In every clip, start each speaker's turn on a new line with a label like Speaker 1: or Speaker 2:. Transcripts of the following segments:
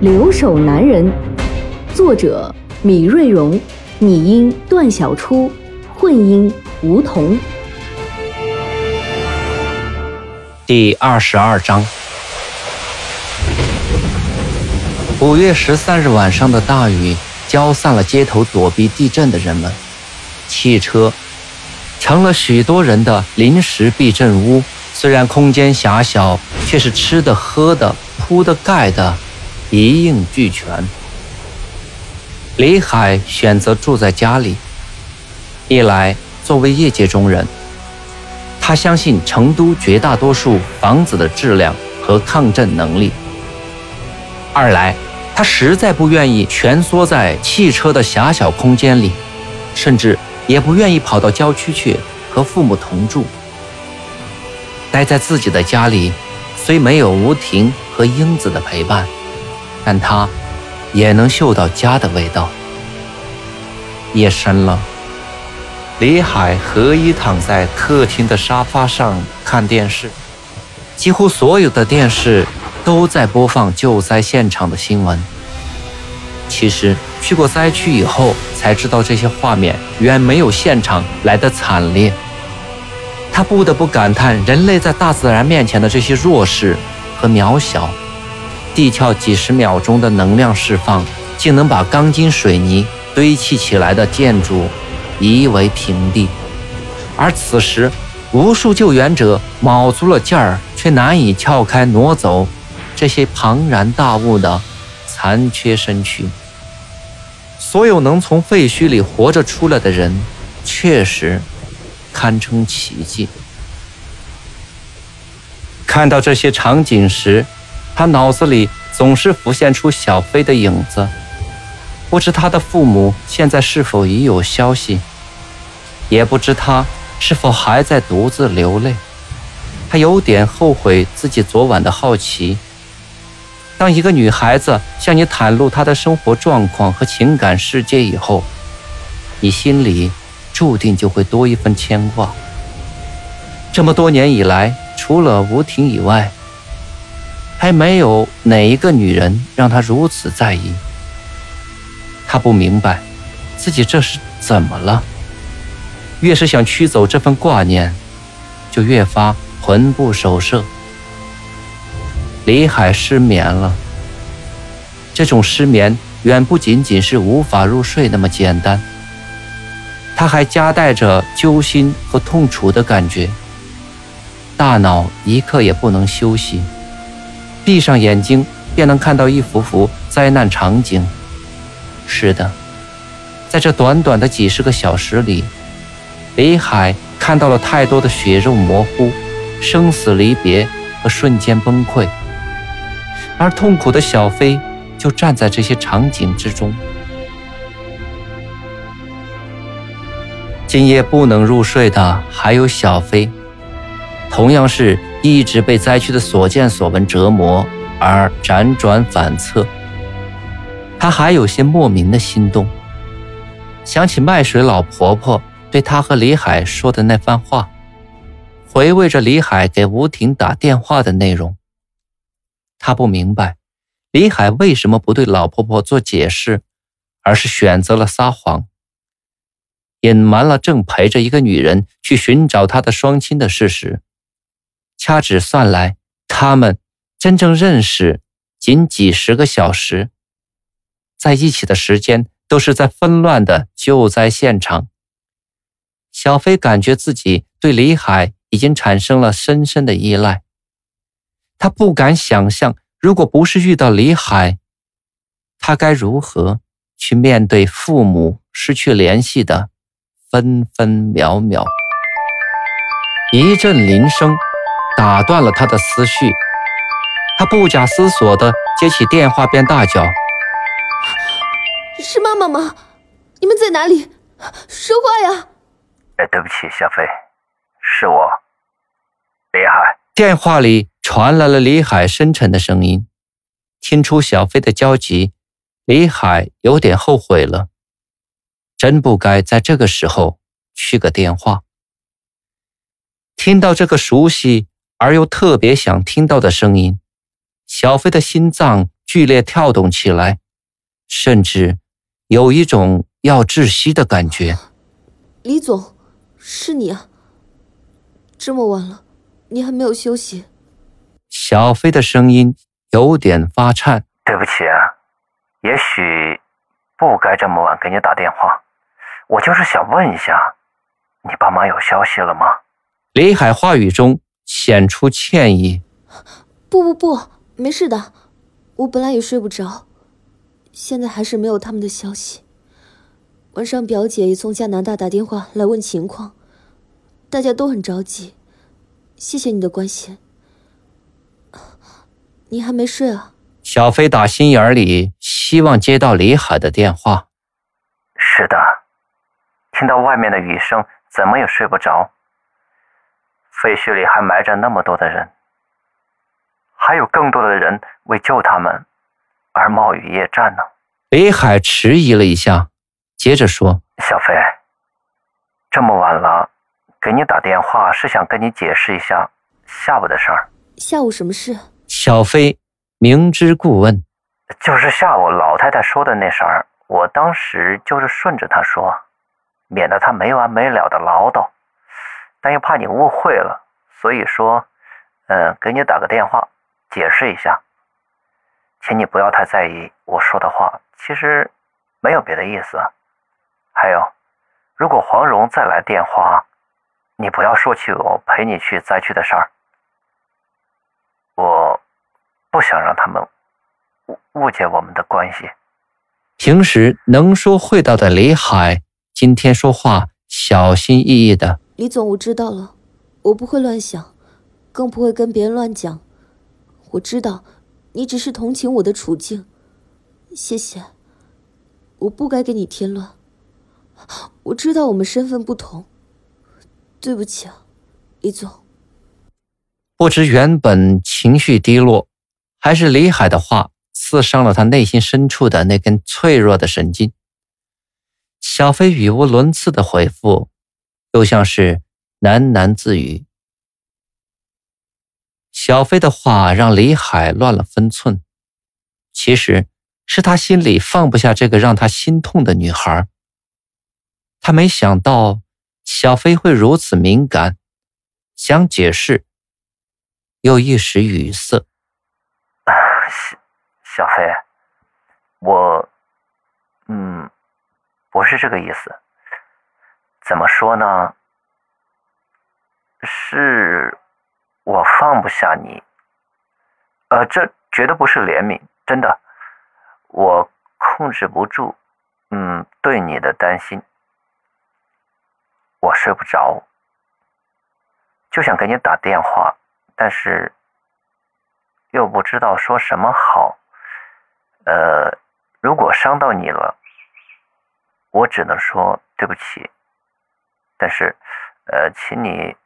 Speaker 1: 留守男人》，作者米瑞荣，拟音段小初，混音吴桐。
Speaker 2: 第二十二章。五月十三日晚上的大雨浇散了街头躲避地震的人们，汽车成了许多人的临时避震屋。虽然空间狭小，却是吃的、喝的、铺的、盖的，一应俱全。李海选择住在家里，一来作为业界中人，他相信成都绝大多数房子的质量和抗震能力；二来。他实在不愿意蜷缩在汽车的狭小空间里，甚至也不愿意跑到郊区去和父母同住。待在自己的家里，虽没有吴婷和英子的陪伴，但他也能嗅到家的味道。夜深了，李海合衣躺在客厅的沙发上看电视，几乎所有的电视。都在播放救灾现场的新闻。其实去过灾区以后，才知道这些画面远没有现场来的惨烈。他不得不感叹人类在大自然面前的这些弱势和渺小。地壳几十秒钟的能量释放，竟能把钢筋水泥堆砌起来的建筑夷为平地。而此时，无数救援者卯足了劲儿，却难以撬开挪走。这些庞然大物的残缺身躯，所有能从废墟里活着出来的人，确实堪称奇迹。看到这些场景时，他脑子里总是浮现出小飞的影子。不知他的父母现在是否已有消息，也不知他是否还在独自流泪。他有点后悔自己昨晚的好奇。当一个女孩子向你袒露她的生活状况和情感世界以后，你心里注定就会多一份牵挂。这么多年以来，除了吴婷以外，还没有哪一个女人让他如此在意。他不明白自己这是怎么了，越是想驱走这份挂念，就越发魂不守舍。李海失眠了。这种失眠远不仅仅是无法入睡那么简单，他还夹带着揪心和痛楚的感觉。大脑一刻也不能休息，闭上眼睛便能看到一幅幅灾难场景。是的，在这短短的几十个小时里，李海看到了太多的血肉模糊、生死离别和瞬间崩溃。而痛苦的小飞就站在这些场景之中。今夜不能入睡的还有小飞，同样是一直被灾区的所见所闻折磨而辗转反侧。他还有些莫名的心动，想起卖水老婆婆对他和李海说的那番话，回味着李海给吴婷打电话的内容。他不明白，李海为什么不对老婆婆做解释，而是选择了撒谎，隐瞒了正陪着一个女人去寻找他的双亲的事实。掐指算来，他们真正认识仅几十个小时，在一起的时间都是在纷乱的救灾现场。小飞感觉自己对李海已经产生了深深的依赖。他不敢想象，如果不是遇到李海，他该如何去面对父母失去联系的分分秒秒。一阵铃声打断了他的思绪，他不假思索地接起电话，便大叫：“
Speaker 3: 是妈妈吗？你们在哪里？说话呀！”“
Speaker 4: 哎，对不起，小飞，是我，李海。”
Speaker 2: 电话里传来了李海深沉的声音。听出小飞的焦急，李海有点后悔了，真不该在这个时候去个电话。听到这个熟悉而又特别想听到的声音。小飞的心脏剧烈跳动起来，甚至有一种要窒息的感觉。
Speaker 3: 李总，是你啊！这么晚了，你还没有休息？
Speaker 2: 小飞的声音有点发颤。
Speaker 4: 对不起啊，也许不该这么晚给你打电话。我就是想问一下，你爸妈有消息了吗？
Speaker 2: 李海话语中显出歉意。
Speaker 3: 不不不。没事的，我本来也睡不着，现在还是没有他们的消息。晚上表姐也从加拿大打电话来问情况，大家都很着急。谢谢你的关心。你还没睡啊？
Speaker 2: 小飞打心眼里希望接到李海的电话。
Speaker 4: 是的，听到外面的雨声，怎么也睡不着。废墟里还埋着那么多的人。还有更多的人为救他们而冒雨夜战呢。
Speaker 2: 北海迟疑了一下，接着说：“
Speaker 4: 小飞，这么晚了，给你打电话是想跟你解释一下下午的事儿。
Speaker 3: 下午什么事？”
Speaker 2: 小飞明知故问：“
Speaker 4: 就是下午老太太说的那事儿。我当时就是顺着她说，免得她没完没了的唠叨，但又怕你误会了，所以说，嗯，给你打个电话。”解释一下，请你不要太在意我说的话，其实没有别的意思。还有，如果黄蓉再来电话，你不要说起我陪你去灾区的事儿。我不想让他们误误解我们的关系。
Speaker 2: 平时能说会道的李海，今天说话小心翼翼的。
Speaker 3: 李总，我知道了，我不会乱想，更不会跟别人乱讲。我知道，你只是同情我的处境，谢谢。我不该给你添乱。我知道我们身份不同，对不起啊，李总。
Speaker 2: 不知原本情绪低落，还是李海的话刺伤了他内心深处的那根脆弱的神经。小飞语无伦次的回复，又像是喃喃自语。小飞的话让李海乱了分寸，其实是他心里放不下这个让他心痛的女孩。他没想到小飞会如此敏感，想解释又一时语塞。
Speaker 4: 小小飞，我，嗯，不是这个意思。怎么说呢？是。我放不下你，呃，这绝对不是怜悯，真的，我控制不住，嗯，对你的担心，我睡不着，就想给你打电话，但是又不知道说什么好，呃，如果伤到你了，我只能说对不起，但是，呃，请你。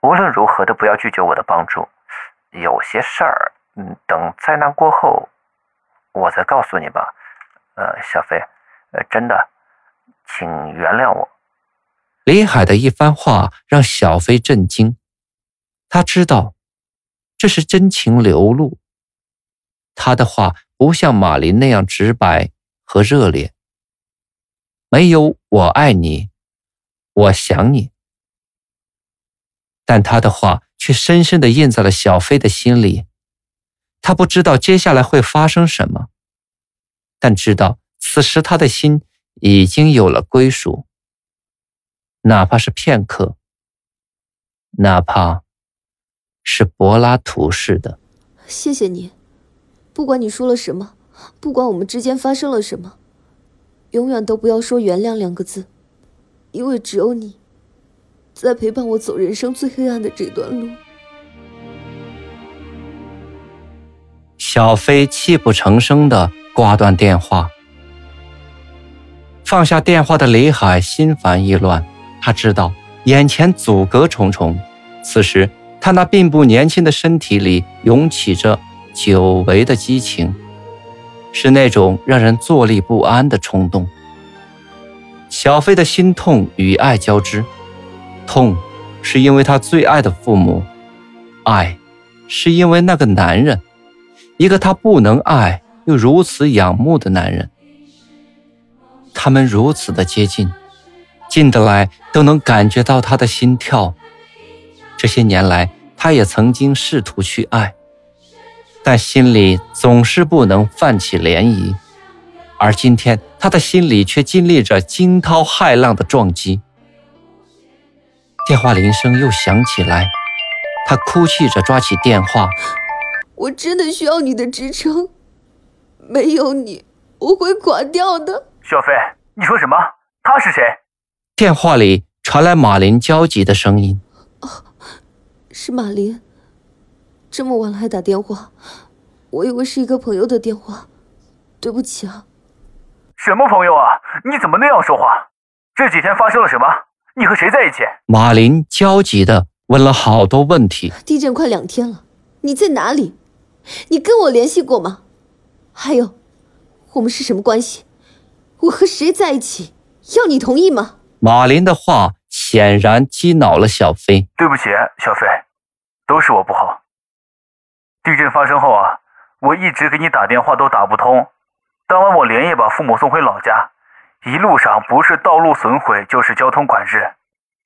Speaker 4: 无论如何都不要拒绝我的帮助。有些事儿，嗯，等灾难过后，我再告诉你吧。呃，小飞，呃，真的，请原谅我。
Speaker 2: 李海的一番话让小飞震惊，他知道这是真情流露。他的话不像马林那样直白和热烈，没有“我爱你”，“我想你”。但他的话却深深地印在了小飞的心里。他不知道接下来会发生什么，但知道此时他的心已经有了归属，哪怕是片刻，哪怕是柏拉图式的。
Speaker 3: 谢谢你，不管你说了什么，不管我们之间发生了什么，永远都不要说原谅两个字，因为只有你。在陪伴我走人生最黑暗的这段路。
Speaker 2: 小飞泣不成声的挂断电话。放下电话的李海心烦意乱，他知道眼前阻隔重重。此时，他那并不年轻的身体里涌起着久违的激情，是那种让人坐立不安的冲动。小飞的心痛与爱交织，痛是因为他最爱的父母，爱是因为那个男人，一个他不能爱又如此仰慕的男人。他们如此的接近，近得来都能感觉到他的心跳。这些年来，他也曾经试图去爱，但心里总是不能泛起涟漪。而今天，他的心里却经历着惊涛骇浪的撞击。电话铃声又响起来，他哭泣着抓起电话：“
Speaker 3: 我真的需要你的支撑，没有你，我会垮掉的。”
Speaker 5: 小飞，你说什么？他是谁？
Speaker 2: 电话里传来马林焦急的声音：“
Speaker 3: 哦，是马林，这么晚了还打电话，我以为是一个朋友的电话，对不起啊。”
Speaker 5: 什么朋友啊？你怎么那样说话？这几天发生了什么？你和谁在一起？
Speaker 2: 马林焦急的问了好多问题。
Speaker 3: 地震快两天了，你在哪里？你跟我联系过吗？还有，我们是什么关系？我和谁在一起？要你同意吗？
Speaker 2: 马林的话显然激恼了小飞。
Speaker 5: 对不起，小飞，都是我不好。地震发生后啊，我一直给你打电话都打不通。当晚我连夜把父母送回老家，一路上不是道路损毁就是交通管制。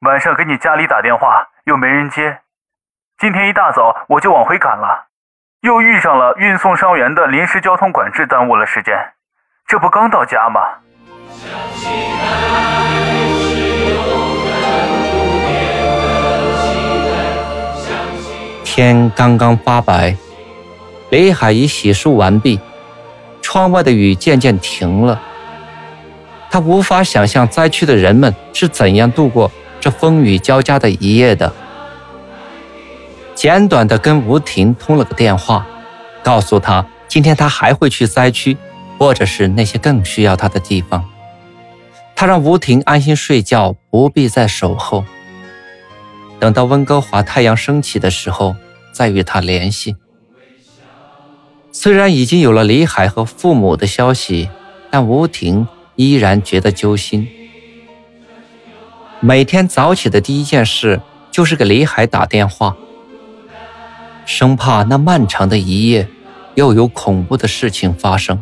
Speaker 5: 晚上给你家里打电话又没人接，今天一大早我就往回赶了，又遇上了运送伤员的临时交通管制，耽误了时间。这不刚到家吗？
Speaker 2: 天刚刚发白，李海已洗漱完毕。窗外的雨渐渐停了，他无法想象灾区的人们是怎样度过这风雨交加的一夜的。简短的跟吴婷通了个电话，告诉他今天他还会去灾区，或者是那些更需要他的地方。他让吴婷安心睡觉，不必再守候。等到温哥华太阳升起的时候，再与他联系。虽然已经有了李海和父母的消息，但吴婷依然觉得揪心。每天早起的第一件事就是给李海打电话，生怕那漫长的一夜又有恐怖的事情发生。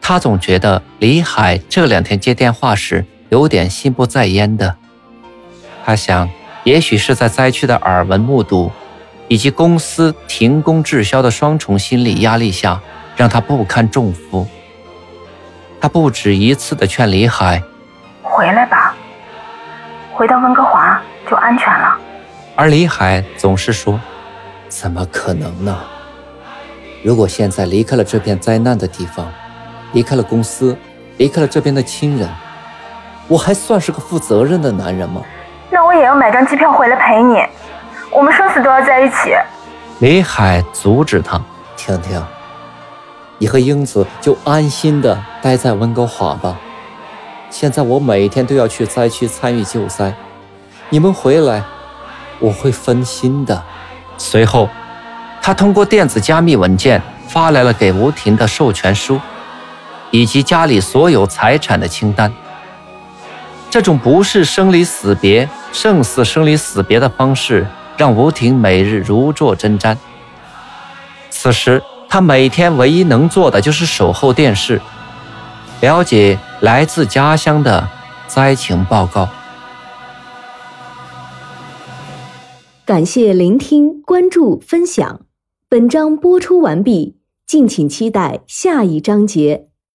Speaker 2: 他总觉得李海这两天接电话时有点心不在焉的。他想，也许是在灾区的耳闻目睹。以及公司停工滞销的双重心理压力下，让他不堪重负。他不止一次的劝李海：“
Speaker 6: 回来吧，回到温哥华就安全了。”
Speaker 2: 而李海总是说：“怎么可能呢？如果现在离开了这片灾难的地方，离开了公司，离开了这边的亲人，我还算是个负责任的男人吗？”
Speaker 6: 那我也要买张机票回来陪你。我们生死都要在一起。
Speaker 2: 李海阻止他：“婷婷，你和英子就安心的待在温哥华吧。现在我每天都要去灾区参与救灾，你们回来，我会分心的。”随后，他通过电子加密文件发来了给吴婷的授权书，以及家里所有财产的清单。这种不是生离死别，胜似生离死别的方式。让吴婷每日如坐针毡。此时，他每天唯一能做的就是守候电视，了解来自家乡的灾情报告。
Speaker 1: 感谢聆听、关注、分享。本章播出完毕，敬请期待下一章节。